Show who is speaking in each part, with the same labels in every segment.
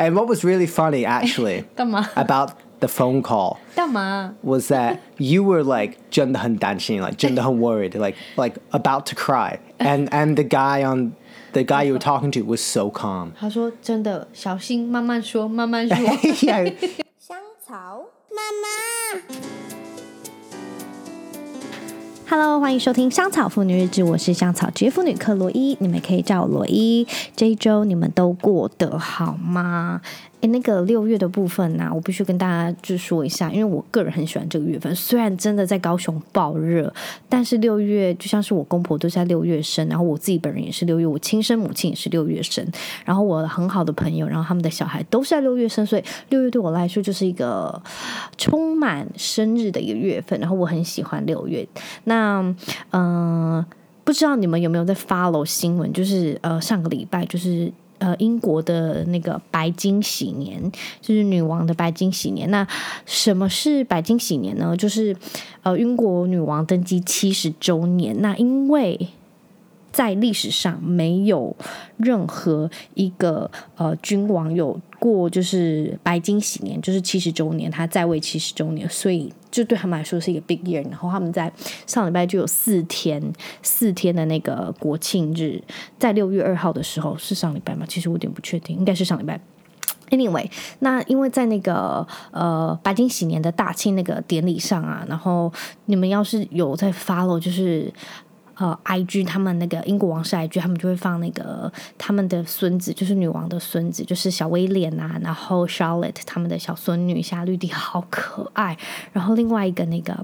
Speaker 1: And what was really funny, actually,
Speaker 2: 干嘛
Speaker 1: about the phone call
Speaker 2: 干嘛
Speaker 1: was that you were like 真的很担心 like 真的很 worried, like like about to cry, and and the guy on the guy you were talking to was so calm.
Speaker 2: 他说真的，小心，慢慢说，慢慢说。
Speaker 1: yeah.
Speaker 3: 香草妈妈。
Speaker 2: Hello，欢迎收听《香草妇女日志》，我是香草职业妇女克罗伊，你们可以叫我罗伊。这一周你们都过得好吗？诶，那个六月的部分呢、我必须跟大家就说一下，因为我个人很喜欢这个月份。虽然真的在高雄爆热，但是六月就像是我公婆都在六月生，然后我自己本人也是六月，我亲生母亲也是六月生，然后我很好的朋友，然后他们的小孩都是在六月生，所以六月对我来说就是一个充满生日的一个月份。然后我很喜欢六月。那嗯、不知道你们有没有在 follow 新闻？就是呃，上个礼拜就是。呃，英国的那个白金禧年，就是女王的白金禧年。那什么是白金禧年呢？就是呃，英国女王登基七十周年。那因为在历史上没有任何一个呃君王有过就是白金禧年，就是七十周年，他在位七十周年，所以。就对他们来说是一个 big year，然后他们在上礼拜就有四天四天的那个国庆日，在六月二号的时候是上礼拜吗？其实我有点不确定，应该是上礼拜。Anyway，那因为在那个呃白金禧年的大庆那个典礼上啊，然后你们要是有在 follow，就是。呃，IG 他们那个英国王室 IG，他们就会放那个他们的孙子，就是女王的孙子，就是小威廉啊，然后 Charlotte 他们的小孙女夏绿蒂好可爱，然后另外一个那个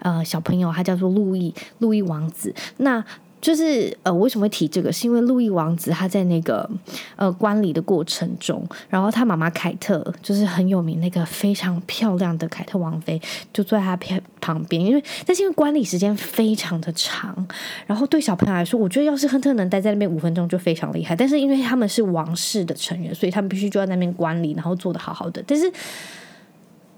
Speaker 2: 呃小朋友他叫做路易，路易王子，那。就是呃，为什么会提这个？是因为路易王子他在那个呃观礼的过程中，然后他妈妈凯特就是很有名那个非常漂亮的凯特王妃，就坐在他旁旁边。因为但是因为观礼时间非常的长，然后对小朋友来说，我觉得要是亨特能待在那边五分钟就非常厉害。但是因为他们是王室的成员，所以他们必须就在那边观礼，然后做的好好的。但是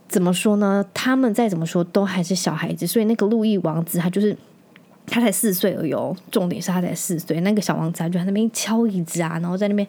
Speaker 2: 怎么说呢？他们再怎么说都还是小孩子，所以那个路易王子他就是。他才四岁而已，重点是他才四岁。那个小王子就在那边敲椅子啊，然后在那边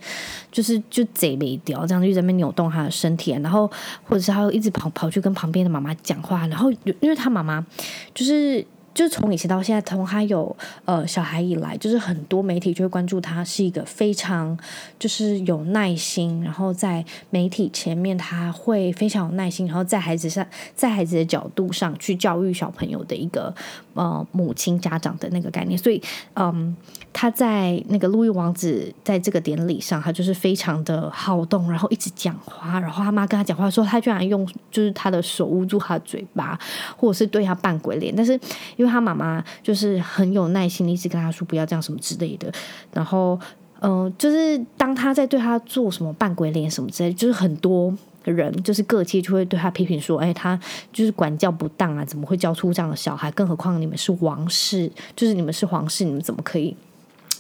Speaker 2: 就是就贼没掉，这样就在那边扭动他的身体，然后或者是他一直跑跑去跟旁边的妈妈讲话，然后因为他妈妈就是。就从以前到现在，从他有呃小孩以来，就是很多媒体就会关注他，是一个非常就是有耐心，然后在媒体前面他会非常有耐心，然后在孩子上，在孩子的角度上去教育小朋友的一个呃母亲家长的那个概念。所以嗯，他在那个路易王子在这个典礼上，他就是非常的好动，然后一直讲话，然后他妈跟他讲话的时候，他居然用就是他的手捂住他的嘴巴，或者是对他扮鬼脸，但是。因为他妈妈就是很有耐心，一直跟他说不要这样什么之类的。然后，嗯、就是当他在对他做什么扮鬼脸什么之类，就是很多人就是各界就会对他批评说：“哎，他就是管教不当啊，怎么会教出这样的小孩？更何况你们是王室，就是你们是皇室，你们怎么可以？”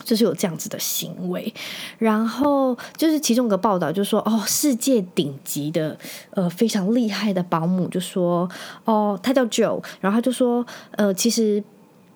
Speaker 2: 就是有这样子的行为，然后就是其中一个报道就说哦，世界顶级的呃非常厉害的保姆就说哦，他叫 Joe，然后他就说呃，其实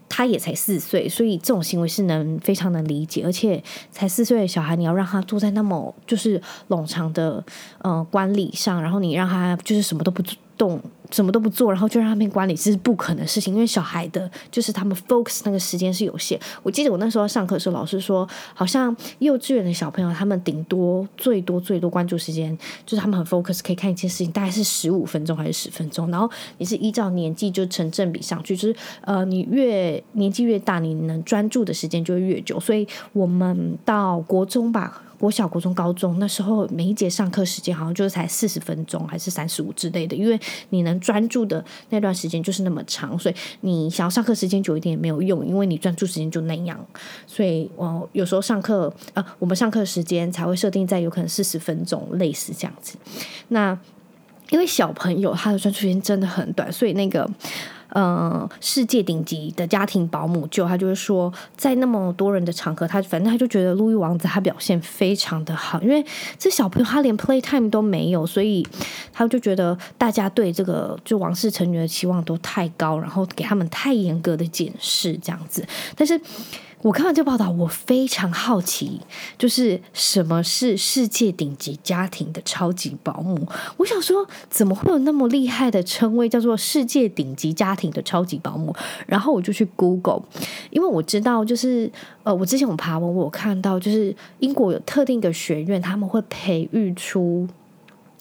Speaker 2: 他也才四岁，所以这种行为是能非常能理解，而且才四岁的小孩，你要让他坐在那么就是冗长的呃观礼上，然后你让他就是什么都不动。什么都不做，然后就让他们管理，这是不可能的事情。因为小孩的，就是他们 focus 那个时间是有限。我记得我那时候上课的时候，老师说，好像幼稚园的小朋友，他们顶多最多最多关注时间，就是他们很 focus，可以看一件事情，大概是十五分钟还是十分钟。然后你是依照年纪就成正比上去，就是呃，你越年纪越大，你能专注的时间就会越久。所以我们到国中吧。国小、国中、高中那时候，每一节上课时间好像就才四十分钟，还是三十五之类的。因为你能专注的那段时间就是那么长，所以你想要上课时间久一点也没有用，因为你专注时间就那样。所以，我有时候上课，呃，我们上课时间才会设定在有可能四十分钟，类似这样子。那因为小朋友他的专注时间真的很短，所以那个。呃世界顶级的家庭保姆，就他就是说，在那么多人的场合，他反正他就觉得路易王子他表现非常的好，因为这小朋友他连 playtime 都没有，所以他就觉得大家对这个就王室成员的期望都太高，然后给他们太严格的检视这样子，但是。我看完这报道，我非常好奇，就是什么是世界顶级家庭的超级保姆？我想说，怎么会有那么厉害的称谓，叫做世界顶级家庭的超级保姆？然后我就去 Google，因为我知道，就是呃，我之前我爬文，我看到就是英国有特定的学院，他们会培育出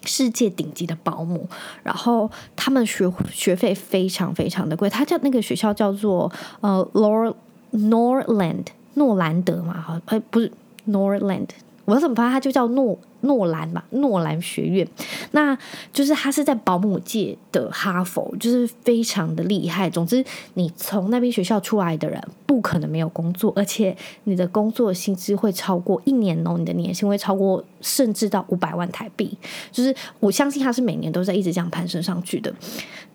Speaker 2: 世界顶级的保姆，然后他们学学费非常非常的贵，他叫那个学校叫做呃 Lord。Norland 诺兰德嘛，好，哎，不是 Norland，我怎么发现它就叫诺？诺兰吧，诺兰学院，那就是他是在保姆界的哈佛，就是非常的厉害。总之，你从那边学校出来的人，不可能没有工作，而且你的工作薪资会超过一年哦，你的年薪会超过甚至到五百万台币。就是我相信他是每年都在一直这样攀升上去的。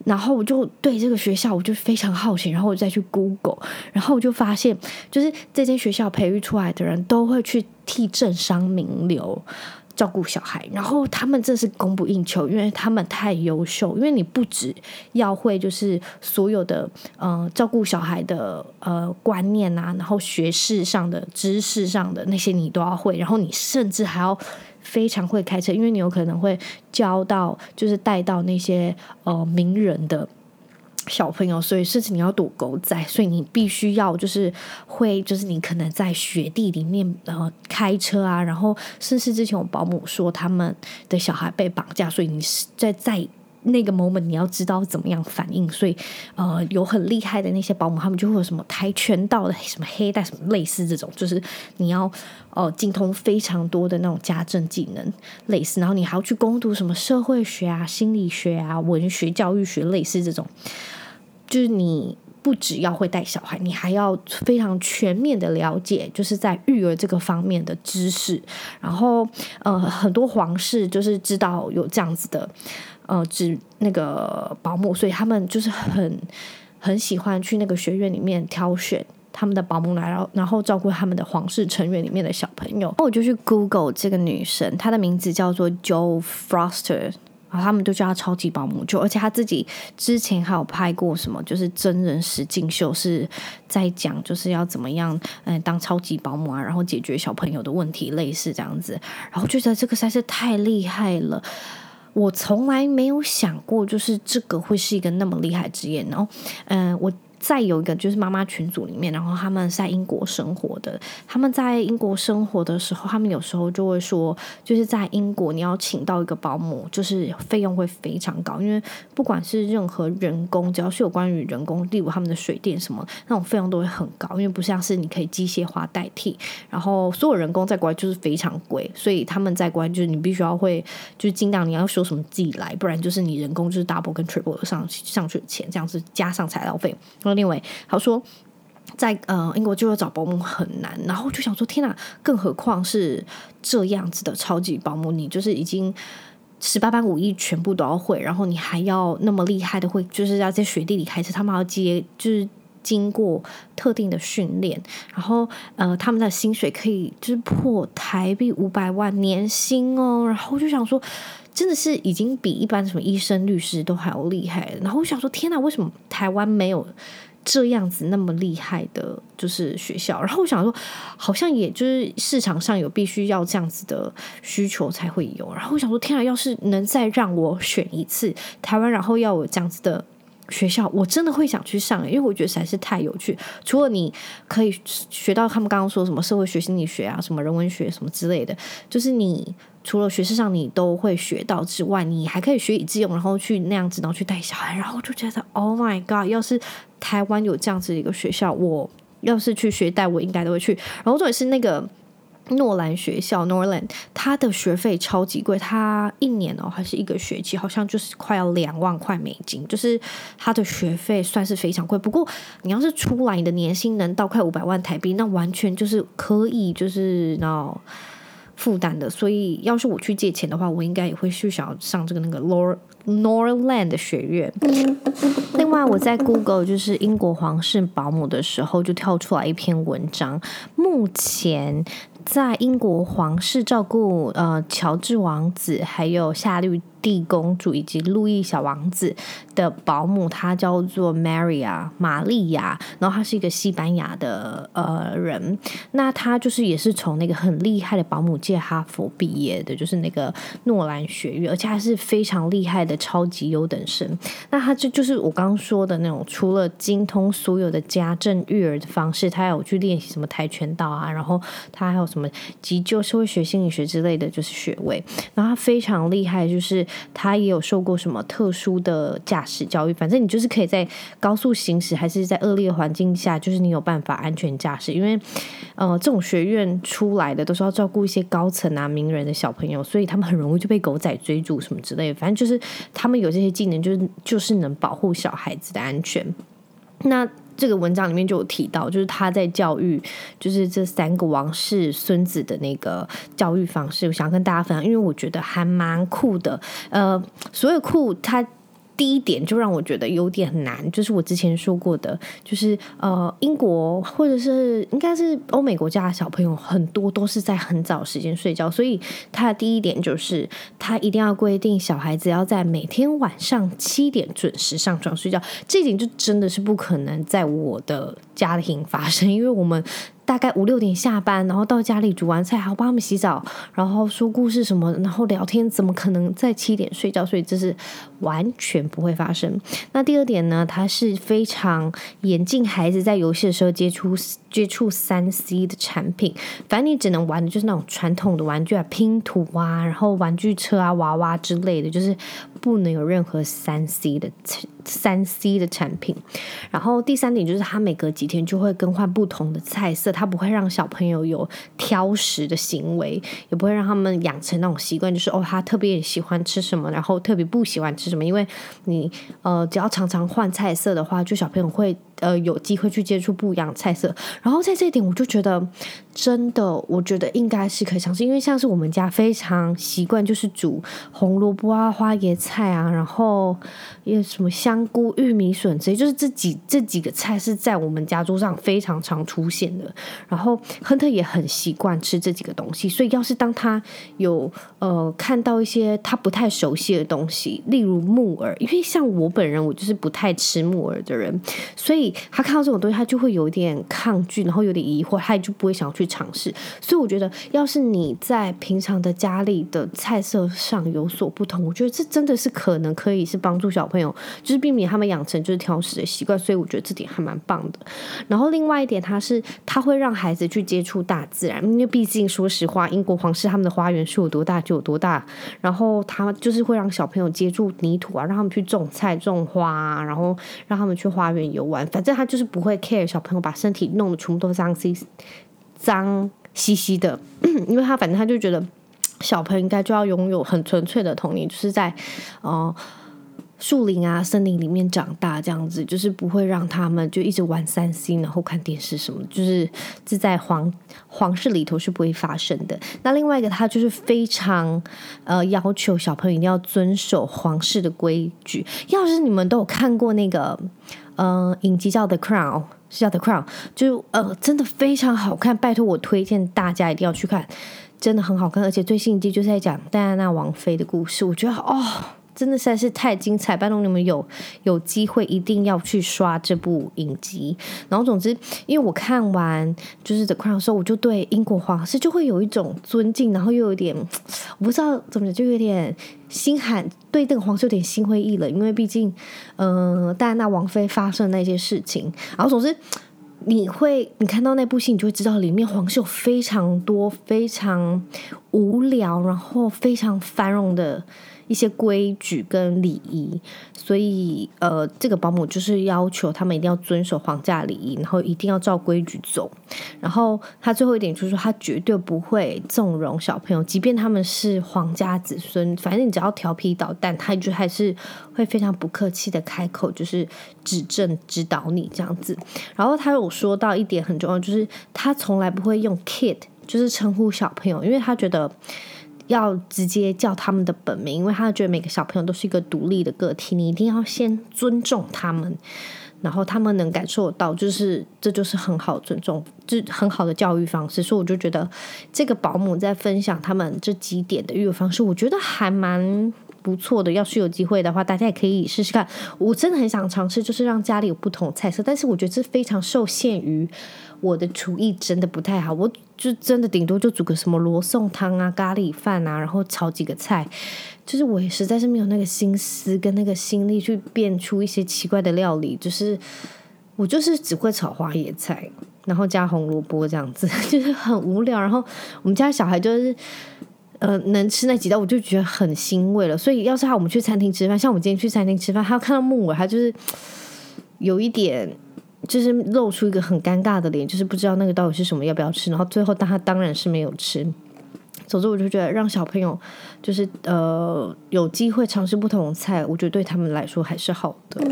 Speaker 2: 然后我就对这个学校我就非常好奇，然后我再去 Google，然后我就发现，就是这间学校培育出来的人都会去替政商名流。照顾小孩，然后他们真是供不应求，因为他们太优秀。因为你不只要会，就是所有的呃照顾小孩的呃观念啊，然后学识上的知识上的那些你都要会，然后你甚至还要非常会开车，因为你有可能会教到，就是带到那些呃名人的。小朋友，所以甚至你要躲狗仔，所以你必须要就是会，就是你可能在雪地里面然后开车啊，然后甚至之前我保姆说他们的小孩被绑架，所以你是在在那个 moment 你要知道怎么样反应，所以呃有很厉害的那些保姆，他们就会有什么跆拳道的什么黑带什么类似这种，就是你要呃精通非常多的那种家政技能类似，然后你还要去攻读什么社会学啊、心理学啊、文学、教育学类似这种。就是你不只要会带小孩，你还要非常全面的了解，就是在育儿这个方面的知识。然后，呃，很多皇室就是知道有这样子的，呃，指那个保姆，所以他们就是很很喜欢去那个学院里面挑选他们的保姆来，然后然后照顾他们的皇室成员里面的小朋友。我就去 Google 这个女生，她的名字叫做 Jo Froster。然后他们就叫她超级保姆，就而且他自己之前还有拍过什么，就是真人实境秀，是在讲就是要怎么样，嗯，当超级保姆啊，然后解决小朋友的问题，类似这样子。然后觉得这个实在是太厉害了，我从来没有想过，就是这个会是一个那么厉害职业。然后，嗯，我。再有一个就是妈妈群组里面，然后他们在英国生活的，他们在英国生活的时候，他们有时候就会说，就是在英国你要请到一个保姆，就是费用会非常高，因为不管是任何人工，只要是有关于人工，例如他们的水电什么，那种费用都会很高，因为不像是你可以机械化代替，然后所有人工在国外就是非常贵，所以他们在国外就是你必须要会，就是尽量你要说什么自己来，不然就是你人工就是 double 跟 triple 上上去的钱，这样子加上材料费。另外，他说在呃英国就要找保姆很难，然后就想说天哪，更何况是这样子的超级保姆，你就是已经十八般武艺全部都要会，然后你还要那么厉害的会，就是要在雪地里开车，他们要接就是经过特定的训练，然后呃他们的薪水可以就是破台币五百万年薪哦，然后就想说。真的是已经比一般什么医生、律师都还要厉害。然后我想说，天哪，为什么台湾没有这样子那么厉害的，就是学校？然后我想说，好像也就是市场上有必须要这样子的需求才会有。然后我想说，天哪，要是能再让我选一次台湾，然后要有这样子的学校，我真的会想去上，因为我觉得实在是太有趣。除了你可以学到他们刚刚说什么社会学、心理学啊，什么人文学什么之类的，就是你。除了学识上你都会学到之外，你还可以学以致用，然后去那样子，然后去带小孩，然后我就觉得 Oh my God！要是台湾有这样子的一个学校，我要是去学带，我应该都会去。然后重点是那个诺兰学校 Norland，它的学费超级贵，它一年哦还是一个学期，好像就是快要两万块美金，就是它的学费算是非常贵。不过你要是出来你的年薪能到快五百万台币，那完全就是可以，就是然后。负担的。所以要是我去借钱的话，我应该也会去想要上这个那个 Norland 的学院。另外，我在 Google 就是英国皇室保姆的时候，就跳出来一篇文章，目前。在英国皇室照顾呃乔治王子，还有夏绿蒂公主以及路易小王子的保姆，她叫做 Maria 玛利亚，然后她是一个西班牙的呃人。那她就是也是从那个很厉害的保姆界哈佛毕业的，就是那个诺兰学院，而且还是非常厉害的超级优等生。那她这就是我刚刚说的那种，除了精通所有的家政育儿的方式，她有去练习什么跆拳道啊，然后她还有什么急救社会学、心理学之类的就是学位。然后她非常厉害，就是。他也有受过什么特殊的驾驶教育，反正你就是可以在高速行驶，还是在恶劣环境下，就是你有办法安全驾驶。因为，呃，这种学院出来的都是要照顾一些高层啊、名人的小朋友，所以他们很容易就被狗仔追逐什么之类的。反正就是他们有这些技能，就是就是能保护小孩子的安全。那。这个文章里面就有提到，就是他在教育，就是这三个王室孙子的那个教育方式，我想跟大家分享，因为我觉得还蛮酷的。呃，所有酷，他。第一点就让我觉得有点难，就是我之前说过的，就是呃，英国或者是应该是欧美国家的小朋友很多都是在很早时间睡觉，所以他的第一点就是他一定要规定小孩子要在每天晚上七点准时上床睡觉，这一点就真的是不可能在我的家庭发生，因为我们。大概五六点下班，然后到家里煮完菜，还要帮他们洗澡，然后说故事什么，然后聊天，怎么可能在七点睡觉？所以这是完全不会发生。那第二点呢，他是非常严禁孩子在游戏的时候接触接触三 C 的产品，反正你只能玩的就是那种传统的玩具啊，拼图啊，然后玩具车啊、娃娃之类的，就是不能有任何三 C 的 三 C 的产品。然后第三点就是他每隔几天就会更换不同的菜色。他不会让小朋友有挑食的行为，也不会让他们养成那种习惯，就是哦，他特别喜欢吃什么，然后特别不喜欢吃什么。因为你呃，只要常常换菜色的话，就小朋友会。呃，有机会去接触不一样的菜色，然后在这一点，我就觉得真的，我觉得应该是可以尝试，因为像是我们家非常习惯，就是煮红萝卜啊、花椰菜啊，然后也什么香菇、玉米笋这些，就是这几这几个菜是在我们家桌上非常常出现的。然后亨特也很习惯吃这几个东西，所以要是当他有呃看到一些他不太熟悉的东西，例如木耳，因为像我本人，我就是不太吃木耳的人，所以。他看到这种东西，他就会有一点抗拒，然后有点疑惑，他也就不会想去尝试。所以我觉得，要是你在平常的家里的菜色上有所不同，我觉得这真的是可能可以是帮助小朋友，就是避免他们养成就是挑食的习惯。所以我觉得这点还蛮棒的。然后另外一点，他是他会让孩子去接触大自然，因为毕竟说实话，英国皇室他们的花园是有多大就有多大。然后他就是会让小朋友接触泥土啊，让他们去种菜、种花，然后让他们去花园游玩。反正他就是不会 care 小朋友把身体弄得全部都脏兮脏兮兮的，因为他反正他就觉得小朋友应该就要拥有很纯粹的童年，就是在呃树林啊、森林里面长大这样子，就是不会让他们就一直玩三 C，然后看电视什么，就是这在皇皇室里头是不会发生的。那另外一个，他就是非常呃要求小朋友一定要遵守皇室的规矩。要是你们都有看过那个。呃，影集叫《The Crown》，是叫《The Crown》，就呃，真的非常好看，拜托我推荐大家一定要去看，真的很好看，而且最新一季就是在讲戴安娜王妃的故事，我觉得哦。真的实在是太精彩！拜托你们有有机会一定要去刷这部影集。然后总之，因为我看完就是《The Crown》的时候，我就对英国皇室就会有一种尊敬，然后又有点我不知道怎么讲，就有点心寒，对这个皇室有点心灰意冷。因为毕竟，嗯、戴安娜王妃发生那些事情。然后总之，你会你看到那部戏，你就会知道里面皇室非常多非常无聊，然后非常繁荣的。一些规矩跟礼仪，所以呃，这个保姆就是要求他们一定要遵守皇家礼仪，然后一定要照规矩走。然后他最后一点就是说，他绝对不会纵容小朋友，即便他们是皇家子孙，反正你只要调皮捣蛋，他就还是会非常不客气的开口，就是指正指导你这样子。然后他有说到一点很重要，就是他从来不会用 kid。就是称呼小朋友，因为他觉得要直接叫他们的本名，因为他觉得每个小朋友都是一个独立的个体，你一定要先尊重他们。然后他们能感受到，就是这就是很好尊重，这很好的教育方式。所以我就觉得这个保姆在分享他们这几点的育儿方式，我觉得还蛮不错的。要是有机会的话，大家也可以试试看。我真的很想尝试，就是让家里有不同菜色，但是我觉得这非常受限于。我的厨艺真的不太好，我就真的顶多就煮个什么罗宋汤啊、咖喱饭啊，然后炒几个菜，就是我也实在是没有那个心思跟那个心力去变出一些奇怪的料理，就是我就是只会炒花椰菜，然后加红萝卜这样子，就是很无聊。然后我们家小孩就是呃能吃那几道，我就觉得很欣慰了。所以要是他我们去餐厅吃饭，像我们今天去餐厅吃饭，他看到木耳，他就是有一点。就是露出一个很尴尬的脸，就是不知道那个到底是什么，要不要吃。然后最后，他当然是没有吃。总之，我就觉得让小朋友就是呃有机会尝试不同的菜，我觉得对他们来说还是好的。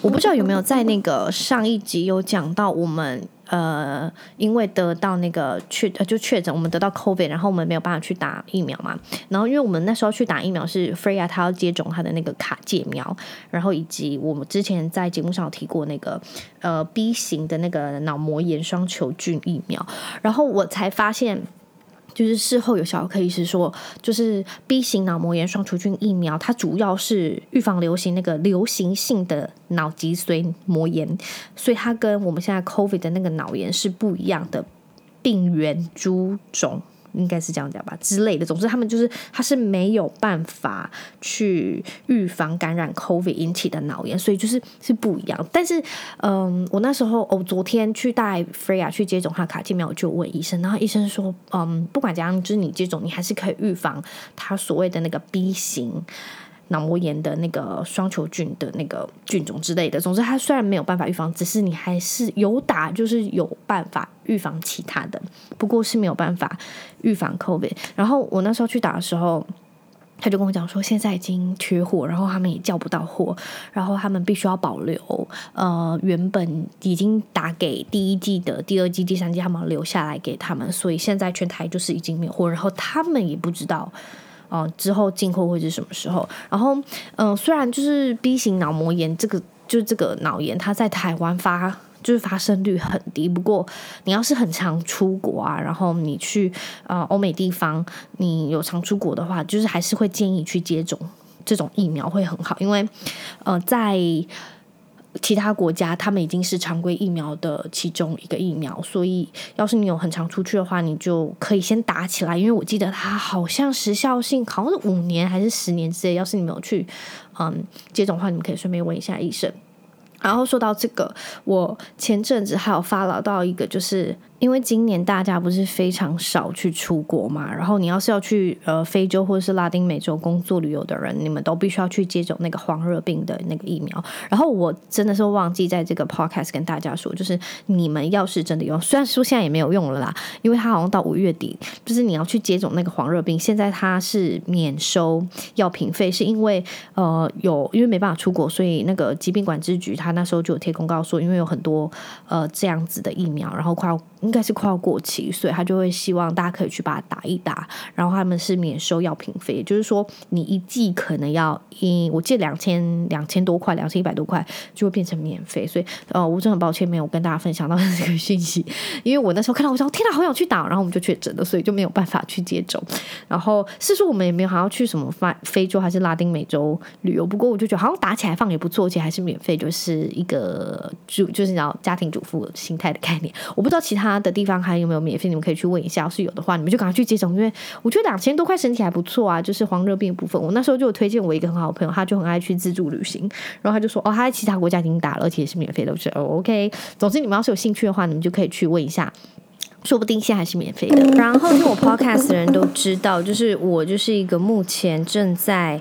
Speaker 2: 我不知道有没有在那个上一集有讲到我们。呃，因为得到那个确就确诊，我们得到 COVID，然后我们没有办法去打疫苗嘛。然后因为我们那时候去打疫苗是 Freya，他要接种他的那个卡介苗，然后以及我们之前在节目上有提过那个呃 B 型的那个脑膜炎双球菌疫苗，然后我才发现。就是事后有小儿科医师说，就是 B 型脑膜炎双球菌疫苗，它主要是预防流行那个流行性的脑脊髓膜炎，所以它跟我们现在 COVID 的那个脑炎是不一样的病原株种。应该是这样讲吧之类的。总之，他们就是他是没有办法去预防感染 COVID 引起的脑炎，所以就是是不一样。但是，嗯，我那时候、哦、昨天去带 Freya 去接种他卡介苗，我就问医生，然后医生说，嗯，不管怎样，就是你接种，你还是可以预防他所谓的那个 B 型。脑膜炎的那个双球菌的那个菌种之类的，总之它虽然没有办法预防，只是你还是有打，就是有办法预防其他的，不过是没有办法预防 COVID。然后我那时候去打的时候，他就跟我讲说，现在已经缺货，然后他们也叫不到货，然后他们必须要保留，呃，原本已经打给第一季的、第二季、第三季，他们留下来给他们，所以现在全台就是已经没有货，然后他们也不知道。哦、之后进货会是什么时候？然后，嗯、呃，虽然就是 B 型脑膜炎这个，就是这个脑炎，它在台湾发就是发生率很低。不过，你要是很常出国啊，然后你去呃欧美地方，你有常出国的话，就是还是会建议去接种这种疫苗会很好，因为呃在。其他国家他们已经是常规疫苗的其中一个疫苗，所以要是你有很常出去的话，你就可以先打起来。因为我记得它好像时效性好像是五年还是十年之类。要是你没有去嗯接种的话，你们可以顺便问一下医生。然后说到这个，我前阵子还有发了到一个，就是。因为今年大家不是非常少去出国嘛，然后你要是要去呃非洲或者是拉丁美洲工作旅游的人，你们都必须要去接种那个黄热病的那个疫苗。然后我真的是忘记在这个 podcast 跟大家说，就是你们要是真的用，虽然说现在也没有用了啦，因为它好像到五月底，就是你要去接种那个黄热病，现在它是免收药品费，是因为呃有因为没办法出国，所以那个疾病管制局他那时候就有贴公告说，因为有很多呃这样子的疫苗，然后快要。应该是快要过期，所以他就会希望大家可以去把它打一打，然后他们是免收药品费，也就是说你一剂可能要一，我借两千两千多块，两千一百多块就会变成免费，所以呃，我真的很抱歉没有跟大家分享到这个讯息，因为我那时候看到我说天哪，好想去打，然后我们就确诊了，所以就没有办法去接种。然后是说我们也没有好像去什么非非洲还是拉丁美洲旅游，不过我就觉得好像打起来放也不错，而且还是免费，就是一个主就是你知道家庭主妇心态的概念，我不知道其他。的地方还有没有免费？你们可以去问一下。要是有的话，你们就赶快去接种，因为我觉得两千多块身体还不错啊。就是黄热病的部分，我那时候就有推荐我一个很好的朋友，他就很爱去自助旅行，然后他就说哦，他在其他国家已经打了，而且也是免费的。我说哦，OK。总之，你们要是有兴趣的话，你们就可以去问一下，说不定现在还是免费的。然后听我 Podcast 的人都知道，就是我就是一个目前正在。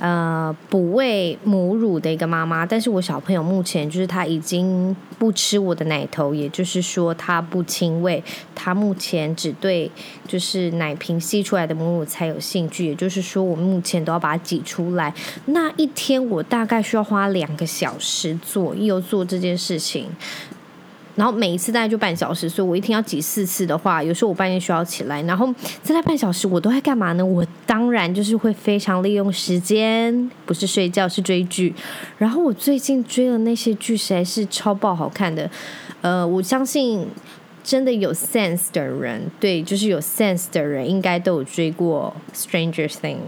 Speaker 2: 呃，哺喂母乳的一个妈妈，但是我小朋友目前就是他已经不吃我的奶头，也就是说他不亲喂，他目前只对就是奶瓶吸出来的母乳才有兴趣，也就是说我目前都要把它挤出来。那一天我大概需要花两个小时左右做这件事情。然后每一次大概就半小时，所以我一天要挤四次的话，有时候我半夜需要起来，然后在那半小时我都在干嘛呢？我当然就是会非常利用时间，不是睡觉是追剧。然后我最近追的那些剧实在是超爆好看的，呃，我相信真的有 sense 的人，对，就是有 sense 的人应该都有追过《Stranger Things》。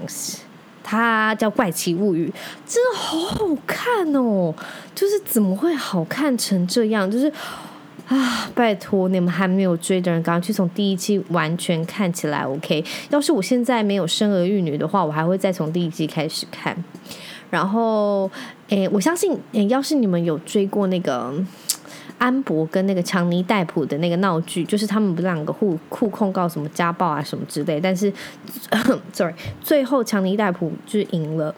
Speaker 2: 它叫《怪奇物语》，真的好好看哦！就是怎么会好看成这样？就是啊，拜托你们还没有追的人，赶快去从第一季完全看起来。OK，要是我现在没有生儿育女的话，我还会再从第一季开始看。然后，诶，我相信，诶，要是你们有追过那个。安博跟那个强尼戴普的那个闹剧，就是他们不是两个互互控告什么家暴啊什么之类，但是，sorry，最后强尼戴普就赢了，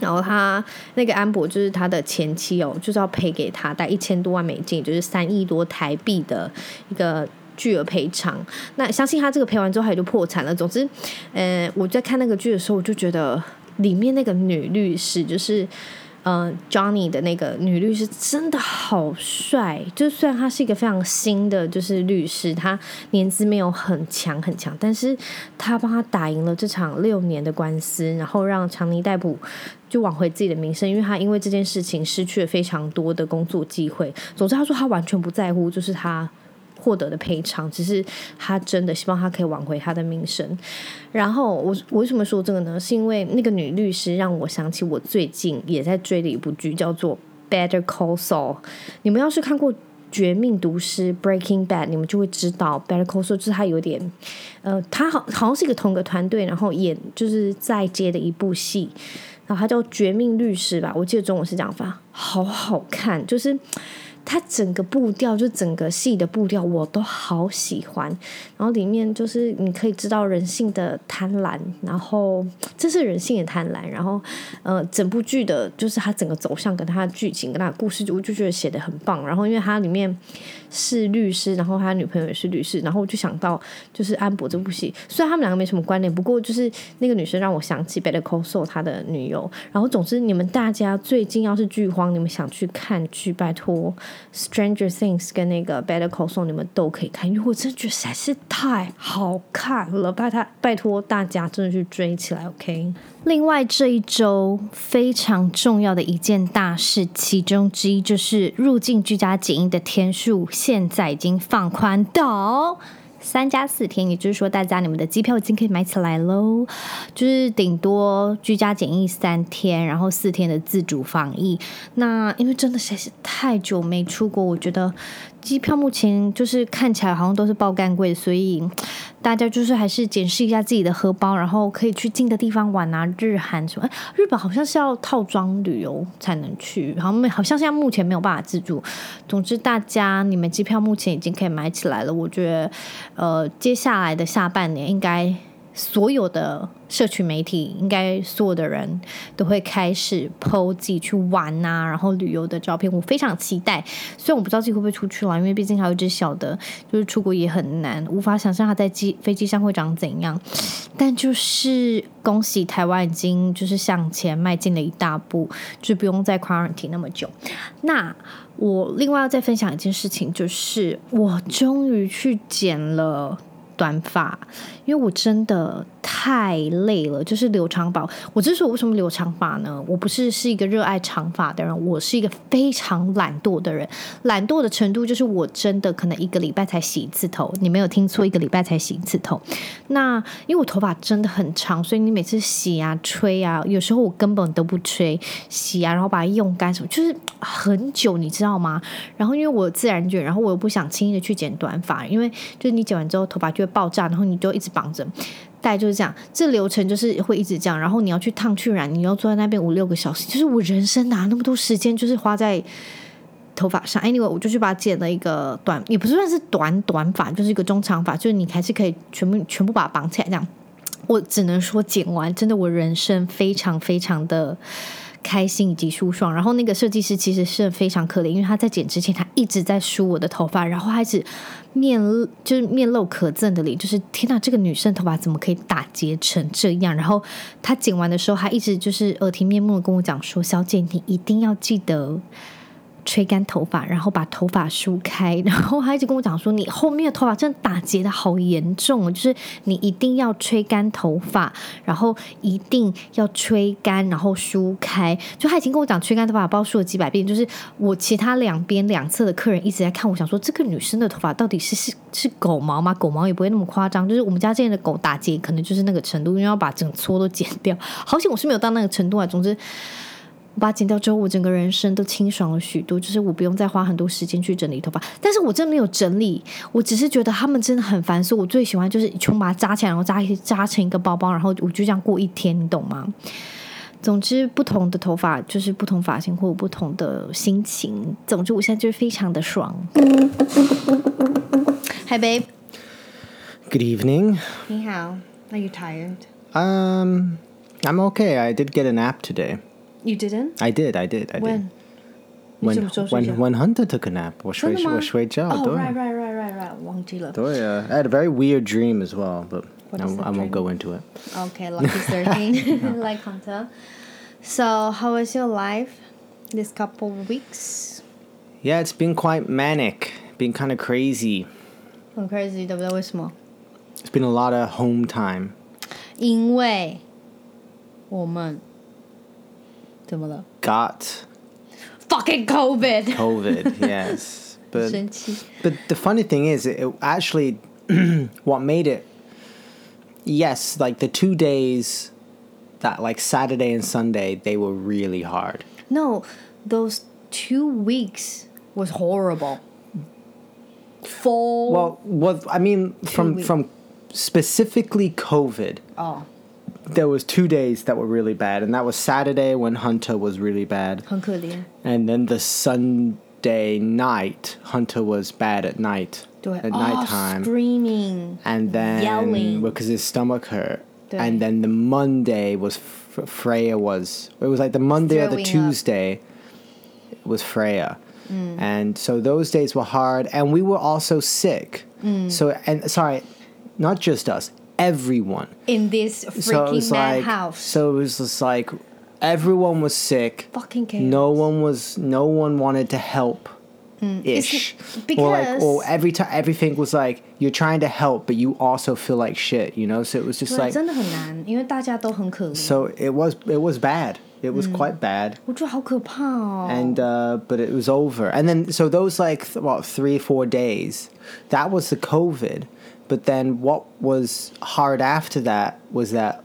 Speaker 2: 然后他那个安博就是他的前妻哦，就是要赔给他带一千多万美金，就是三亿多台币的一个巨额赔偿。那相信他这个赔完之后，他就破产了。总之，呃，我在看那个剧的时候，我就觉得里面那个女律师就是。嗯、Johnny 的那个女律师真的好帅，就虽然他是一个非常新的就是律师，他年资没有很强很强，但是他帮他打赢了这场六年的官司，然后让强尼逮捕就挽回自己的名声，因为他因为这件事情失去了非常多的工作机会。总之，他说他完全不在乎，就是他。获得的赔偿，只是他真的希望他可以挽回他的名声。然后我我为什么说这个呢？是因为那个女律师让我想起我最近也在追的一部剧，叫做《Better Call Saul》。你们要是看过《绝命毒师》（Breaking Bad），你们就会知道《Better Call Saul》就是他有点呃，他好好像是一个同个团队，然后演就是在接的一部戏，然后他叫《绝命律师》吧，我记得中文是这样发，好好看，就是。它整个步调，就整个戏的步调，我都好喜欢。然后里面就是你可以知道人性的贪婪，然后这是人性的贪婪。然后呃，整部剧的就是它整个走向跟它的剧情跟它故事，我就觉得写的很棒。然后因为它里面是律师，然后他女朋友也是律师，然后我就想到就是安博这部戏，虽然他们两个没什么关联，不过就是那个女生让我想起 Better Call Saul 他的女友。然后总之，你们大家最近要是剧荒，你们想去看剧，拜托。Stranger Things 跟那个 Better Call s o 你们都可以看，因为我真的觉得实在是太好看了，拜托拜托大家真的去追起来，OK。另外这一周非常重要的一件大事，其中之一就是入境居家检疫的天数现在已经放宽到。三加四天，也就是说，大家你们的机票已经可以买起来喽。就是顶多居家检疫三天，然后四天的自主防疫。那因为真的实在是太久没出国，我觉得。机票目前就是看起来好像都是爆干贵，所以 大家就是还是检视一下自己的荷包，然后可以去近的地方玩啊，日韩什么？日本好像是要套装旅游才能去，好像好像现在目前没有办法自助。总之，大家你们机票目前已经可以买起来了，我觉得呃，接下来的下半年应该。所有的社群媒体，应该所有的人都会开始 po 自己去玩啊，然后旅游的照片，我非常期待。虽然我不知道自己会不会出去玩，因为毕竟还有一只小的，就是出国也很难，无法想象他在机飞机上会长怎样。但就是恭喜台湾已经就是向前迈进了一大步，就不用再 quarantine 那么久。那我另外要再分享一件事情，就是我终于去剪了。短发，因为我真的太累了，就是留长发。我之所以为什么留长发呢？我不是是一个热爱长发的人，我是一个非常懒惰的人。懒惰的程度就是我真的可能一个礼拜才洗一次头。你没有听错，一个礼拜才洗一次头。那因为我头发真的很长，所以你每次洗啊、吹啊，有时候我根本都不吹，洗啊，然后把它用干什么，就是很久，你知道吗？然后因为我自然卷，然后我又不想轻易的去剪短发，因为就是你剪完之后头发就。爆炸，然后你就一直绑着，大概就是这样。这流程就是会一直这样，然后你要去烫去染，你要坐在那边五六个小时。就是我人生哪那么多时间，就是花在头发上。Anyway，我就去把它剪了一个短，也不算是短短发，就是一个中长发，就是你还是可以全部全部把它绑起来这样。我只能说剪完真的，我人生非常非常的。开心以及舒爽，然后那个设计师其实是非常可怜，因为他在剪之前，他一直在梳我的头发，然后还是面就是面露可憎的脸，就是天哪，这个女生头发怎么可以打结成这样？然后他剪完的时候，他一直就是耳提面目的跟我讲说：“小姐，你一定要记得吹干头发，然后把头发梳开。然后他一直跟我讲说，你后面的头发真的打结的好严重，就是你一定要吹干头发，然后一定要吹干，然后梳开。就他已经跟我讲吹干头发，不知道说了几百遍。就是我其他两边两侧的客人一直在看我，想说这个女生的头发到底是是是狗毛吗？狗毛也不会那么夸张，就是我们家这边的狗打结可能就是那个程度，因为要把整撮都剪掉。好险我是没有到那个程度啊。总之。我把它剪掉之后，我整个人生都清爽了许多。就是我不用再花很多时间去整理头发，但是我真的没有整理，我只是觉得他们真的很繁琐我最喜欢就是全部把它扎起来，然后扎扎成一个包包，然后我就这样过一天，你懂吗？总之，不同的头发就是不同发型或有不同的心情。总之，我现在就是非常的爽。Hi, babe.
Speaker 1: Good evening.
Speaker 2: 你好。Are you tired?
Speaker 1: Um, I'm okay. I did get a nap today.
Speaker 2: You didn't?
Speaker 1: I did, I did, I did.
Speaker 2: When?
Speaker 1: When
Speaker 2: 你什么时候睡觉？
Speaker 1: when when Hunter took a nap，我睡
Speaker 2: 真的吗？
Speaker 1: 我睡觉，
Speaker 2: Oh,
Speaker 1: 对
Speaker 2: right, right, right, right, right. 忘记了。
Speaker 1: 对啊。I had a very weird dream as well, but
Speaker 2: What
Speaker 1: I,
Speaker 2: is the
Speaker 1: I won't
Speaker 2: dream?
Speaker 1: go into it.
Speaker 2: Okay, lucky thirteen, like Hunter. So, how was your life this couple of weeks?
Speaker 1: Yeah, it's been quite manic, been kind of crazy.
Speaker 2: 很 crazy，对不对？为什么？
Speaker 1: It's been a lot of home time.
Speaker 2: 因为我们怎么 了
Speaker 1: Got
Speaker 2: ？Fucking COVID，
Speaker 1: COVID, yes. But
Speaker 2: 生气。
Speaker 1: But the funny thing is, it actually, what made it, yes, like the two days that, like Saturday and Sunday, they were really hard.
Speaker 2: No, those two weeks was horrible. Four.
Speaker 1: Well, what I mean from
Speaker 2: weeks.
Speaker 1: from specifically COVID,
Speaker 2: 哦，
Speaker 1: there was two days that were really bad, and that was Saturday when Hunter was really bad,
Speaker 2: 很可怜。
Speaker 1: and then the Sunday night, Hunter was bad at night,
Speaker 2: 对
Speaker 1: at
Speaker 2: 哦
Speaker 1: nighttime.
Speaker 2: screaming.
Speaker 1: and then
Speaker 2: Yelling.
Speaker 1: because his stomach hurt.
Speaker 2: Yeah.
Speaker 1: And then the Monday was F- Freya was it was like the Monday or the
Speaker 2: Throwing up. Mm.
Speaker 1: Tuesday was Freya. And so those days were hard and we were also sick.
Speaker 2: Mm.
Speaker 1: So and sorry, not just us, everyone.
Speaker 2: In this
Speaker 1: So it
Speaker 2: freaking
Speaker 1: was
Speaker 2: mad
Speaker 1: like
Speaker 2: house.
Speaker 1: so it was just like everyone was sick.
Speaker 2: Fucking chaos.
Speaker 1: No one was no one wanted to help. Ish,
Speaker 2: It's-
Speaker 1: or like, or
Speaker 2: because-
Speaker 1: every time everything was like you're trying to help, but you also feel like shit, you know. So it was just
Speaker 2: 对，
Speaker 1: like
Speaker 2: 真的很难，因为大家都很可怜。
Speaker 1: so it was it was bad. It was quite bad,
Speaker 2: 我觉得好可怕哦。
Speaker 1: and uh, but it was over. And then so those like th- what three four days, that was the COVID. But then what was hard after that was that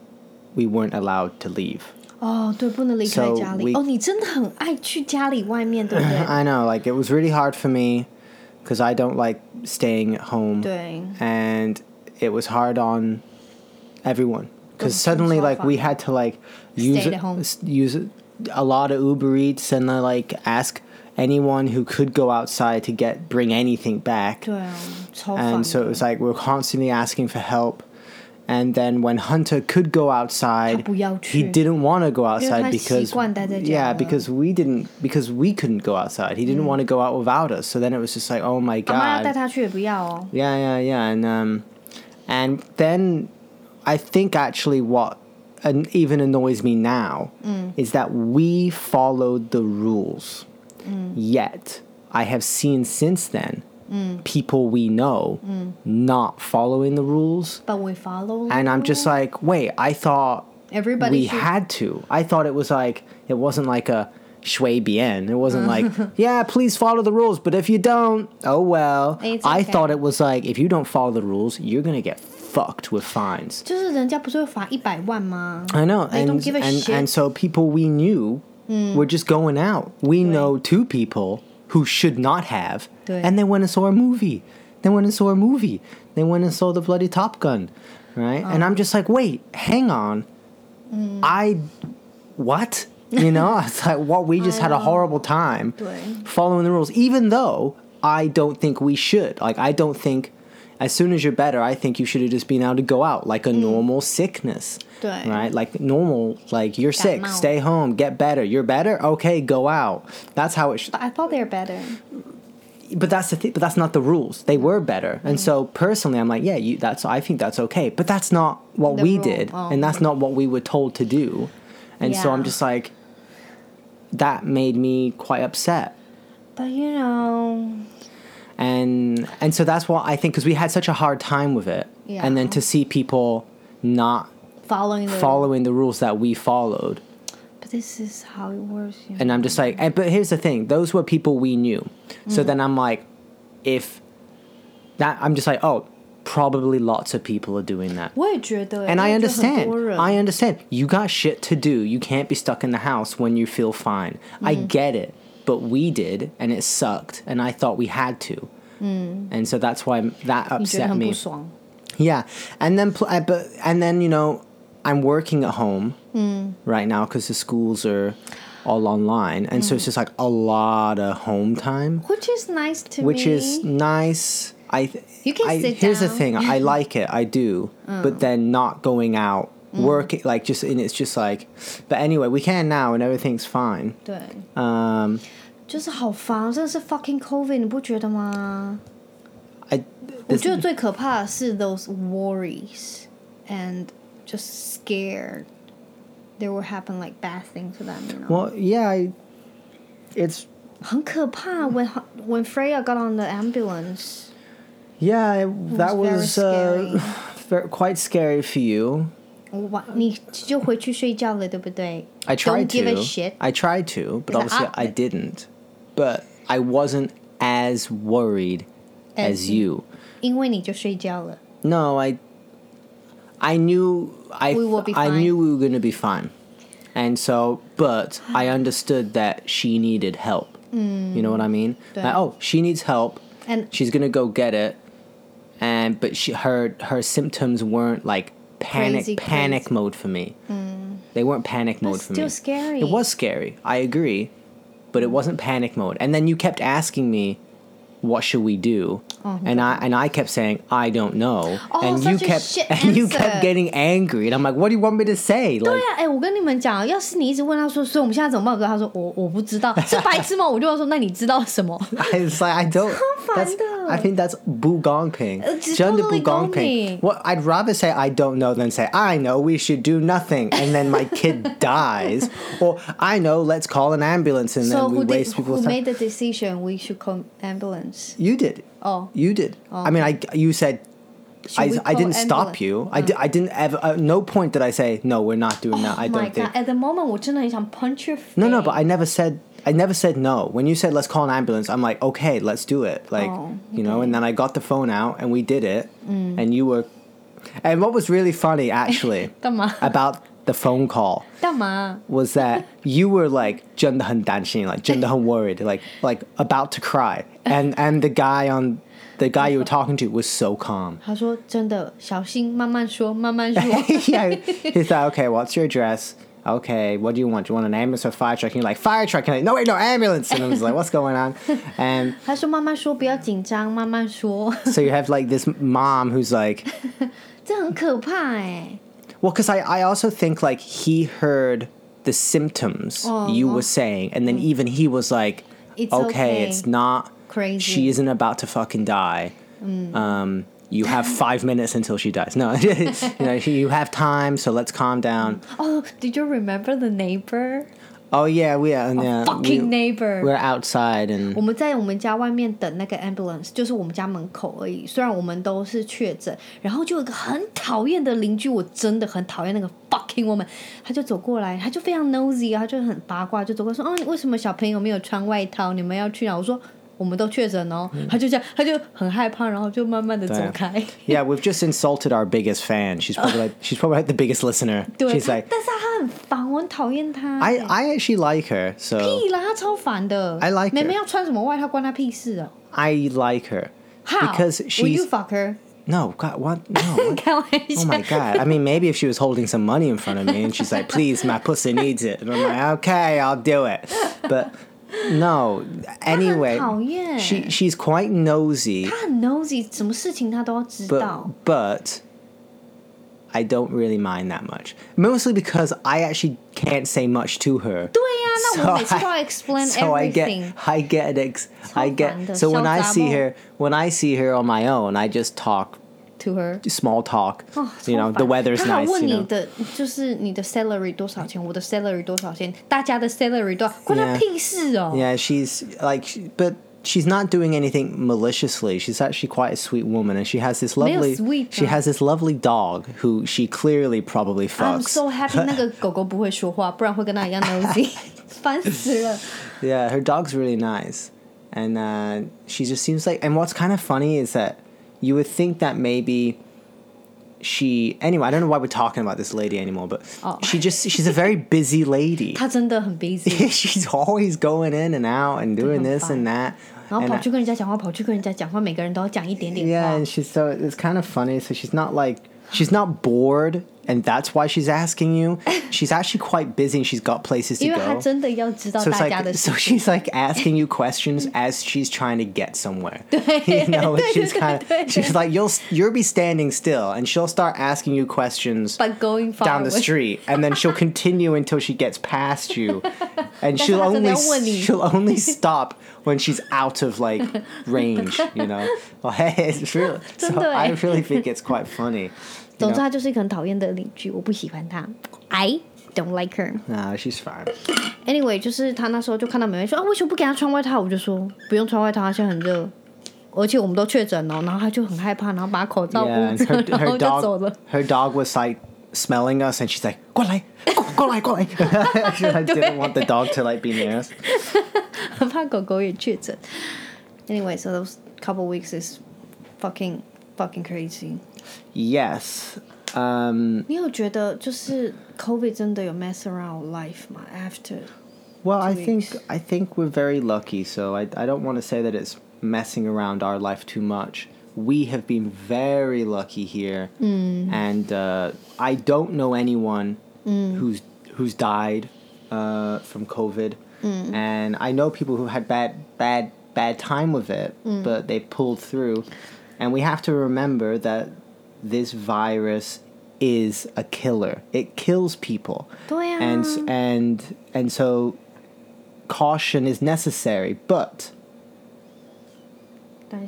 Speaker 1: we weren't allowed to leave.
Speaker 2: 哦，对，不能离开
Speaker 1: So
Speaker 2: 家里。
Speaker 1: we-
Speaker 2: 哦，你真的很爱去家里外面，对不对？
Speaker 1: I know, like it was really hard for me because I don't like staying at home.
Speaker 2: 对，
Speaker 1: and it was hard on everyone because
Speaker 2: It's
Speaker 1: suddenly
Speaker 2: hard
Speaker 1: like we
Speaker 2: fun.
Speaker 1: had to like use
Speaker 2: Stay at home.
Speaker 1: s- use a lot of Uber Eats and uh, like ask anyone who could go outside to get bring anything back. And so it was like we are constantly asking for help. And then when Hunter could go outside, he didn't want to go outside because yeah, because we didn't because we couldn't go outside. He didn't mm. want to go out without us. So then it was just like, oh my god. Yeah, yeah, yeah. And um, and then I think actually what and even annoys me now mm. is that we followed the rules. Yet, I have seen since then mm. people we know mm. not following the rules.
Speaker 2: But we follow.
Speaker 1: And I'm just like, wait, I thought
Speaker 2: everybody
Speaker 1: we
Speaker 2: should.
Speaker 1: had to. I thought it was like it wasn't like a shui bien. It wasn't like, yeah, please follow the rules, but if you don't, oh well.
Speaker 2: Okay.
Speaker 1: I thought it was like if you don't follow the rules, you're gonna get fucked with fines. I know.
Speaker 2: I
Speaker 1: and,
Speaker 2: don't give a
Speaker 1: and,
Speaker 2: shit.
Speaker 1: And so people we knew were just going out. We know two people who should not have,
Speaker 2: 对
Speaker 1: and they went and saw a movie. They went and saw a movie. They went and saw the bloody Top Gun, right? And I'm just like, wait, hang on. I, what? You know, it's like what we just had a horrible time
Speaker 2: 对
Speaker 1: following the rules, even though I don't think we should. Like, I don't think. As soon as you're better, I think you should have just been able to go out like a normal sickness.
Speaker 2: 对
Speaker 1: ，right like normal like you're sick, stay home, get better. You're better, okay, go out. That's how it should.
Speaker 2: I thought they're better.
Speaker 1: But that's the thing. But that's not the rules. They were better, and mm. so personally, I'm like, yeah, you, that's. I think that's okay. But that's not what
Speaker 2: the
Speaker 1: we
Speaker 2: rule.
Speaker 1: did,
Speaker 2: oh.
Speaker 1: and that's not what we were told to do, and yeah. so I'm just like, that made me quite upset.
Speaker 2: But you know,
Speaker 1: and and so that's why I think because we had such a hard time with it,
Speaker 2: yeah.
Speaker 1: and then to see people not
Speaker 2: following the
Speaker 1: following the rules that we followed,
Speaker 2: But this is how it works. You know?
Speaker 1: and I'm just like, and, but here's the thing: those were people we knew.
Speaker 2: Mm.
Speaker 1: So then I'm like, if that, I'm just like, oh, probably lots of people are doing that.
Speaker 2: 我也觉得，
Speaker 1: And I
Speaker 2: 我也觉得很
Speaker 1: understand.
Speaker 2: 多人
Speaker 1: I understand. You got shit to do. You can't be stuck in the house when you feel fine. I
Speaker 2: Mm.
Speaker 1: get it. But we did, and it sucked. And I thought we had to. And so that's why that
Speaker 2: 你觉得
Speaker 1: upset
Speaker 2: 很
Speaker 1: me.
Speaker 2: 不爽。
Speaker 1: Yeah. And then, pl- uh, but and then you know, I'm working at home
Speaker 2: Mm.
Speaker 1: right now because the schools are all online, and so it's just like a lot of home time,
Speaker 2: Which is nice to
Speaker 1: which
Speaker 2: me.
Speaker 1: is nice. I. th-
Speaker 2: You can
Speaker 1: I,
Speaker 2: sit
Speaker 1: Here's the
Speaker 2: down.
Speaker 1: thing. I like it. I do.
Speaker 2: Mm.
Speaker 1: But then not going out, working like just and it's just like. But anyway, we can now, and everything's fine.
Speaker 2: 对，
Speaker 1: Um,
Speaker 2: 就是好烦，真的是 fucking COVID，你不觉得吗？
Speaker 1: I.
Speaker 2: 我觉得最可怕的是 those worries and just scared there will happen like bad things to them. You know?
Speaker 1: Well, yeah. I, it's
Speaker 2: 很可怕 when when Freya got on the ambulance.
Speaker 1: yeah. it- that
Speaker 2: was
Speaker 1: was
Speaker 2: very
Speaker 1: uh, ver- quite scary for you.
Speaker 2: 我晚你就回去睡觉了，对不对
Speaker 1: I tried
Speaker 2: Don't give a
Speaker 1: to.
Speaker 2: shit.
Speaker 1: I tried to, but
Speaker 2: Is that
Speaker 1: obviously
Speaker 2: up?
Speaker 1: I didn't. But I wasn't as worried
Speaker 2: As
Speaker 1: as you.
Speaker 2: 因为你就睡觉了。
Speaker 1: No, I I knew I
Speaker 2: We will be
Speaker 1: I knew we were going to be fine. And so, but I understood that she needed help. Mm. You know what I mean? Like, oh, she needs help.
Speaker 2: And
Speaker 1: She's going to go get it. And but she her her symptoms weren't like panic
Speaker 2: Crazy,
Speaker 1: panic
Speaker 2: crazy.
Speaker 1: mode for me. Mm. They weren't panic mode
Speaker 2: That's
Speaker 1: for
Speaker 2: still
Speaker 1: me.
Speaker 2: Still scary.
Speaker 1: It was scary. I agree, but it wasn't panic mode. And then you kept asking me, "What should we do?" and I and I kept saying, "I don't know."
Speaker 2: Oh,
Speaker 1: and you
Speaker 2: such a
Speaker 1: kept
Speaker 2: shit
Speaker 1: and you
Speaker 2: answer.
Speaker 1: kept getting angry, and I'm like, "What do you want me to say?"
Speaker 2: 对
Speaker 1: Like,
Speaker 2: 啊，哎、我跟你们讲，要是你一直问他说，所以我们现在怎么办？他说我我不知道，是白痴吗？我就要说，那你知道什么？
Speaker 1: it's like I don't. That's,
Speaker 2: 烦的。
Speaker 1: I think that's bugongping.
Speaker 2: It's
Speaker 1: Just the
Speaker 2: totally
Speaker 1: bugongping.
Speaker 2: gongping.
Speaker 1: What I'd rather say I don't know than say I know we should do nothing, and then my kid dies, or I know let's call an ambulance, and
Speaker 2: So
Speaker 1: then we
Speaker 2: who did
Speaker 1: waste
Speaker 2: who
Speaker 1: people's time.
Speaker 2: made the decision we should call ambulance?
Speaker 1: You did.
Speaker 2: Oh,
Speaker 1: You did. I mean, I you said
Speaker 2: Should
Speaker 1: I,
Speaker 2: we
Speaker 1: I
Speaker 2: call
Speaker 1: didn't stop
Speaker 2: ambulance?
Speaker 1: you. I, di- I didn't ever. At no point did I say no. We're not doing that. I
Speaker 2: oh my
Speaker 1: don't think.
Speaker 2: god! At the moment, 我真的很想 punch your face.
Speaker 1: No, no. But I never said. I never said no. When you said let's call an ambulance, I'm like okay, let's do it. Like
Speaker 2: Oh,
Speaker 1: you know.
Speaker 2: okay. Mm.
Speaker 1: And then I got the phone out and we did it. And you were. And what was really funny actually
Speaker 2: 干嘛？
Speaker 1: about the phone call
Speaker 2: 干嘛？
Speaker 1: was that you were like 真的很担心, like 真的很 worried, like like about to cry, and and the guy on the guy you were talking to was so calm.
Speaker 2: 他说真的，小心，慢慢说，慢慢说。
Speaker 1: yeah, he's like, okay, what's your address? Okay, what do you want? Do you want an ambulance or fire truck? And you're like, fire truck. And I'm like, no, wait, no, ambulance. And I was like, what's going on? And
Speaker 2: 他说慢慢说，不要紧张，慢慢说。
Speaker 1: so you have like this mom who's like,
Speaker 2: 这很可怕哎。
Speaker 1: Well, because I, I also think like he heard the symptoms you were saying, and then even he was like,
Speaker 2: It's
Speaker 1: okay,
Speaker 2: okay.
Speaker 1: it's not
Speaker 2: Crazy.
Speaker 1: She isn't about to fucking die. Um, you have five minutes until she dies. No, you know, you have time, so let's calm down.
Speaker 2: Oh, did you remember the neighbor?
Speaker 1: Oh yeah, we are. yeah,
Speaker 2: Fucking neighbor.
Speaker 1: We're outside and
Speaker 2: 我们在我们家外面等那个 ambulance，就是我们家门口而已。虽然我们都是确诊，然后就有一个很讨厌的邻居，我真的很讨厌那个 fucking woman。他就走过来，他就非常 nosy 啊，他就很八卦，就走过来说：“哦，为什么小朋友没有穿外套？你们要去哪？”我说：“我们都确诊哦。他就这样，他就很害怕，然后就慢慢的走开。
Speaker 1: yeah, we've just insulted our biggest fan. She's probably like, she's probably like the biggest listener.
Speaker 2: 对，
Speaker 1: She's like,
Speaker 2: 但是他很烦，我很讨厌他。
Speaker 1: I I actually like her, so
Speaker 2: 屁啦，他超烦的。
Speaker 1: I like her
Speaker 2: 妹妹要穿什么外套关他屁事哦。
Speaker 1: I like her
Speaker 2: How?
Speaker 1: because
Speaker 2: Will you
Speaker 1: she's
Speaker 2: fuck her？
Speaker 1: no God what no. what?
Speaker 2: 开玩笑。
Speaker 1: Oh my god! I mean, maybe if she was holding some money in front of me and she's like, "Please, my pussy needs it," and I'm like, "Okay, I'll do it." But no. Anyway,
Speaker 2: 他很讨厌
Speaker 1: she she's quite nosy,
Speaker 2: 他很 nosy，什么事情他都要知道
Speaker 1: but。but I don't really mind that much. Mostly because I actually can't say much to her.
Speaker 2: 对呀、那
Speaker 1: So
Speaker 2: 我每次都要
Speaker 1: I-
Speaker 2: explain
Speaker 1: so I
Speaker 2: everything。
Speaker 1: get I get ex I
Speaker 2: 超烦的，
Speaker 1: get so when I
Speaker 2: 小杂
Speaker 1: see
Speaker 2: 毛。
Speaker 1: her when I see her on my own I just talk
Speaker 2: to her。
Speaker 1: small talk.
Speaker 2: 哦
Speaker 1: you know,
Speaker 2: 超
Speaker 1: the
Speaker 2: 烦
Speaker 1: weather's
Speaker 2: 他还
Speaker 1: nice.
Speaker 2: 问
Speaker 1: You
Speaker 2: 你
Speaker 1: know.
Speaker 2: 的就是你的 salary 多少钱，我的 salary 多少钱，大家的 salary 多少，关他
Speaker 1: Yeah.
Speaker 2: 屁事哦。
Speaker 1: Yeah, she's like, she- but she's not doing anything maliciously. She's actually quite a sweet woman, and she has this
Speaker 2: 没有
Speaker 1: lovely.
Speaker 2: sweet
Speaker 1: she
Speaker 2: 啊
Speaker 1: has this lovely dog who she clearly probably
Speaker 2: I'm
Speaker 1: fucks.
Speaker 2: so happy 那个狗狗不会说话，不然会跟他一样 nosy，烦死了。
Speaker 1: Yeah, her dog's really nice, and uh, she just seems like. And what's kind of funny is that you would think that maybe she. Anyway, I don't know why we're talking about this lady anymore, but
Speaker 2: Oh.
Speaker 1: she just she's a very busy lady.
Speaker 2: 他真的很 busy，
Speaker 1: she's always going in and out and doing this and that.
Speaker 2: 然后
Speaker 1: And
Speaker 2: 跑
Speaker 1: I-
Speaker 2: 去跟人家讲话，跑去跟人家讲话，每个人都要讲一点点
Speaker 1: Yeah,
Speaker 2: 话
Speaker 1: and。she's so it's kind of funny. So she's not like she's not bored, and that's why she's asking you. She's actually quite busy. and She's got places to
Speaker 2: 因为他
Speaker 1: go.
Speaker 2: 真的要知道
Speaker 1: So it's
Speaker 2: 大家的
Speaker 1: like
Speaker 2: 事
Speaker 1: so she's like asking you questions as she's trying to get somewhere. you know,
Speaker 2: yeah,
Speaker 1: she's
Speaker 2: yeah,
Speaker 1: kind
Speaker 2: yeah,
Speaker 1: of she's like you'll you'll be standing still, and she'll start asking you questions
Speaker 2: But going far
Speaker 1: down the
Speaker 2: away.
Speaker 1: street, and then she'll continue until she gets past you, and
Speaker 2: 是
Speaker 1: she'll
Speaker 2: 她真的
Speaker 1: only
Speaker 2: 要问你。
Speaker 1: she'll only stop when she's out of like range. You know, well, hey, it's real. So
Speaker 2: 真的欸。
Speaker 1: I really think it's quite funny.
Speaker 2: 总
Speaker 1: You
Speaker 2: 之，
Speaker 1: know?
Speaker 2: 他就是一个很讨厌的邻居，我不喜欢他。I don't like her.
Speaker 1: Nah, she's fine.
Speaker 2: Anyway，就是他那时候就看到美美说啊，为什么不给他穿外套？我就说不用穿外套，他现在很热，而且我们都确诊了。然后他就很害怕，然后把口罩
Speaker 1: Yeah,
Speaker 2: 捂
Speaker 1: and
Speaker 2: 着，
Speaker 1: her,
Speaker 2: 然后
Speaker 1: her
Speaker 2: 就走了
Speaker 1: dog,。her dog was like smelling us, and she's like, "Go 来，go 来，go 来." She like, didn't want the dog to like be near us.
Speaker 2: 很怕狗狗也确诊。Anyway, so those couple weeks is fucking fucking crazy。
Speaker 1: Yes. Um,
Speaker 2: 你有觉得就是 COVID 真的有 mess around our life 吗？After
Speaker 1: well, I
Speaker 2: Two
Speaker 1: think
Speaker 2: weeks.
Speaker 1: I think we're very lucky. So I I don't want to say that it's messing around our life too much. We have been very lucky here, and uh, I don't know anyone who's who's died uh, from COVID, Mm. And I know people who had bad, bad, bad time with it, mm. but they pulled through. And we have to remember that this virus is a killer. It kills people.
Speaker 2: Blam.
Speaker 1: And and and so caution is necessary, but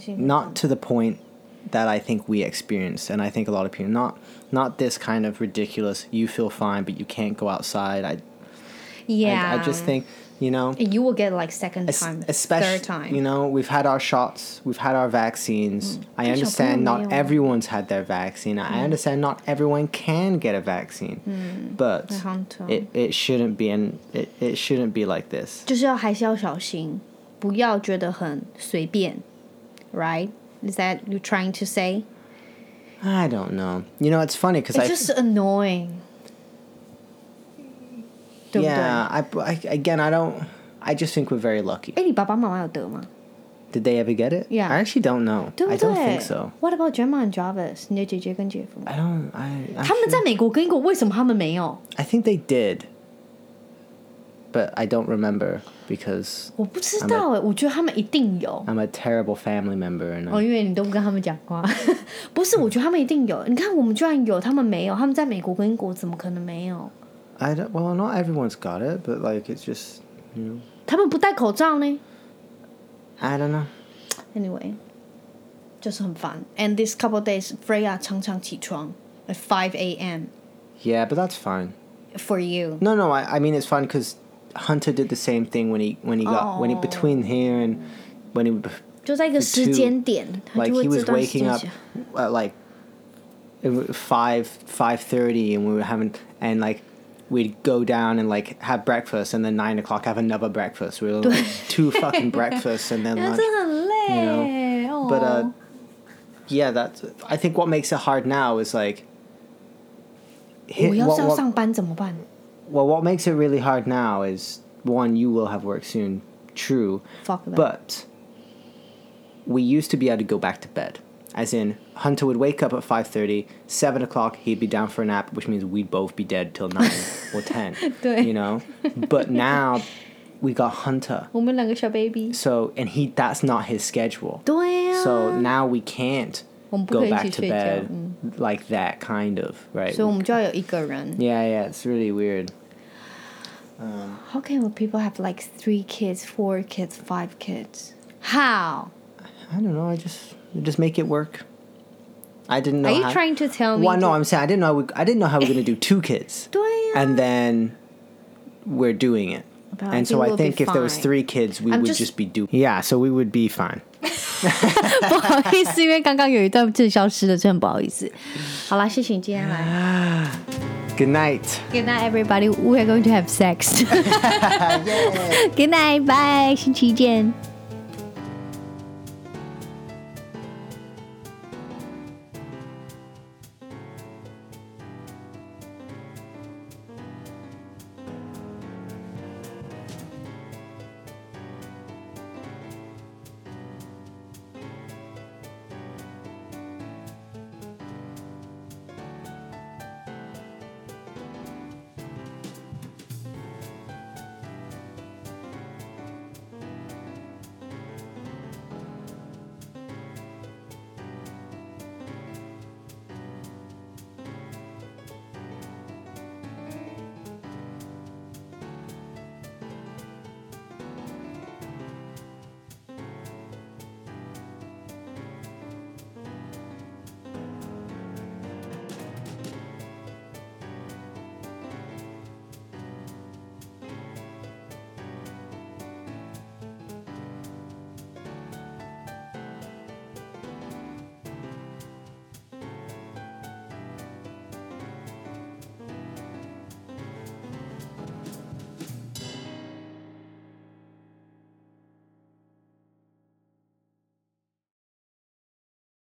Speaker 1: not to the point that I think we experienced, and I think a lot of people not not this kind of ridiculous. You feel fine, but you can't go outside. I
Speaker 2: yeah.
Speaker 1: I, I just think you know,
Speaker 2: you will get like second
Speaker 1: es-
Speaker 2: time,
Speaker 1: especially
Speaker 2: third time.
Speaker 1: you know, we've had our shots, we've had our vaccines. I
Speaker 2: 但小朋友
Speaker 1: understand
Speaker 2: 没
Speaker 1: not
Speaker 2: 有。
Speaker 1: everyone's had their vaccine. I understand not everyone can get a vaccine, but
Speaker 2: 很好痛
Speaker 1: it it shouldn't be and it, it shouldn't be like this.
Speaker 2: 就是要还是要小心，不要觉得很随便，right? Is that you trying to say?
Speaker 1: I don't know. You know, it's funny because
Speaker 2: It's
Speaker 1: I
Speaker 2: just annoying. 对不对？
Speaker 1: yeah, I, I again I don't. I just think we're very lucky.
Speaker 2: 哎，你爸爸妈妈有得吗？
Speaker 1: Did they ever get it?
Speaker 2: Yeah.
Speaker 1: I actually don't know.
Speaker 2: 对不
Speaker 1: I
Speaker 2: 对
Speaker 1: don't think so.
Speaker 2: What about Gemma and Jarvis？你的姐姐跟姐夫，
Speaker 1: I don't. I.
Speaker 2: 他们
Speaker 1: actually-
Speaker 2: 在美国跟英国，为什么他们没有？
Speaker 1: I think they did, but I don't remember because
Speaker 2: 我不知道哎，我觉得他们一定有。
Speaker 1: I'm a terrible family member and
Speaker 2: 哦，
Speaker 1: I,
Speaker 2: 因为你都不跟他们讲话，不是？我觉得他们一定有。你看，我们居然有，他们没有。他们在美国跟英国怎么可能没有？
Speaker 1: I don't. Well, not everyone's got it, but like it's just you know.
Speaker 2: 他们不戴口罩呢？
Speaker 1: I don't know.
Speaker 2: Anyway，就是很烦。And this couple days, Freya 常常起床 at five a.m.
Speaker 1: Yeah, but that's fine.
Speaker 2: for you.
Speaker 1: No, no. I, I mean it's fun because Hunter did the same thing when he when he got when he
Speaker 2: Oh.
Speaker 1: between here and when he
Speaker 2: 就在一个时间点，他
Speaker 1: like
Speaker 2: 就会
Speaker 1: he
Speaker 2: 这
Speaker 1: was
Speaker 2: 段时
Speaker 1: waking
Speaker 2: 间
Speaker 1: up
Speaker 2: 起来
Speaker 1: at like it was five five thirty, and we were having and like we'd go down and like have breakfast, and then nine o'clock have another breakfast. We were like two fucking breakfasts, and then lunch.
Speaker 2: You know?
Speaker 1: But uh, yeah, that's. I think what makes it hard now is like. Hit, what, what, well, what makes it really hard now is one, you will have work soon. True.
Speaker 2: Fuck that.
Speaker 1: But we used to be able to go back to bed As in, Hunter would wake up at 5.30, 7 o'clock, he'd be down for a nap, which means we'd both be dead till 9 or 10,
Speaker 2: 对
Speaker 1: you know? But now, we got Hunter.
Speaker 2: 我们两个小 baby。
Speaker 1: So, and he, that's not his schedule.
Speaker 2: 对呀、
Speaker 1: So now we can't
Speaker 2: 我们不可
Speaker 1: go
Speaker 2: 以一
Speaker 1: back
Speaker 2: 起
Speaker 1: to
Speaker 2: 睡觉，
Speaker 1: bed
Speaker 2: 嗯，
Speaker 1: like that, kind of, right?
Speaker 2: 所以我们就要有一个人。
Speaker 1: yeah, yeah, it's really weird.
Speaker 2: How can people have like three kids, four kids, five kids? How?
Speaker 1: I don't know. I just just make it work. I didn't know.
Speaker 2: Are you
Speaker 1: how-
Speaker 2: trying to tell me?
Speaker 1: Well, no,
Speaker 2: to-
Speaker 1: I'm saying I didn't know. We, I didn't know how we are gonna do two kids.
Speaker 2: 对呀、
Speaker 1: and then we're doing it.
Speaker 2: But I
Speaker 1: and so
Speaker 2: think
Speaker 1: I
Speaker 2: we'll be
Speaker 1: think if there was
Speaker 2: fine.
Speaker 1: three kids, we
Speaker 2: I'm
Speaker 1: would
Speaker 2: just-
Speaker 1: just, be do. Yeah, so we would be fine.
Speaker 2: 不好意思，因为刚刚有一段字消失了，真的不好意思。好啦，谢谢你今天来。
Speaker 1: Good night.
Speaker 2: Good night, everybody. We are going to have sex. Good night, bye. 星期见。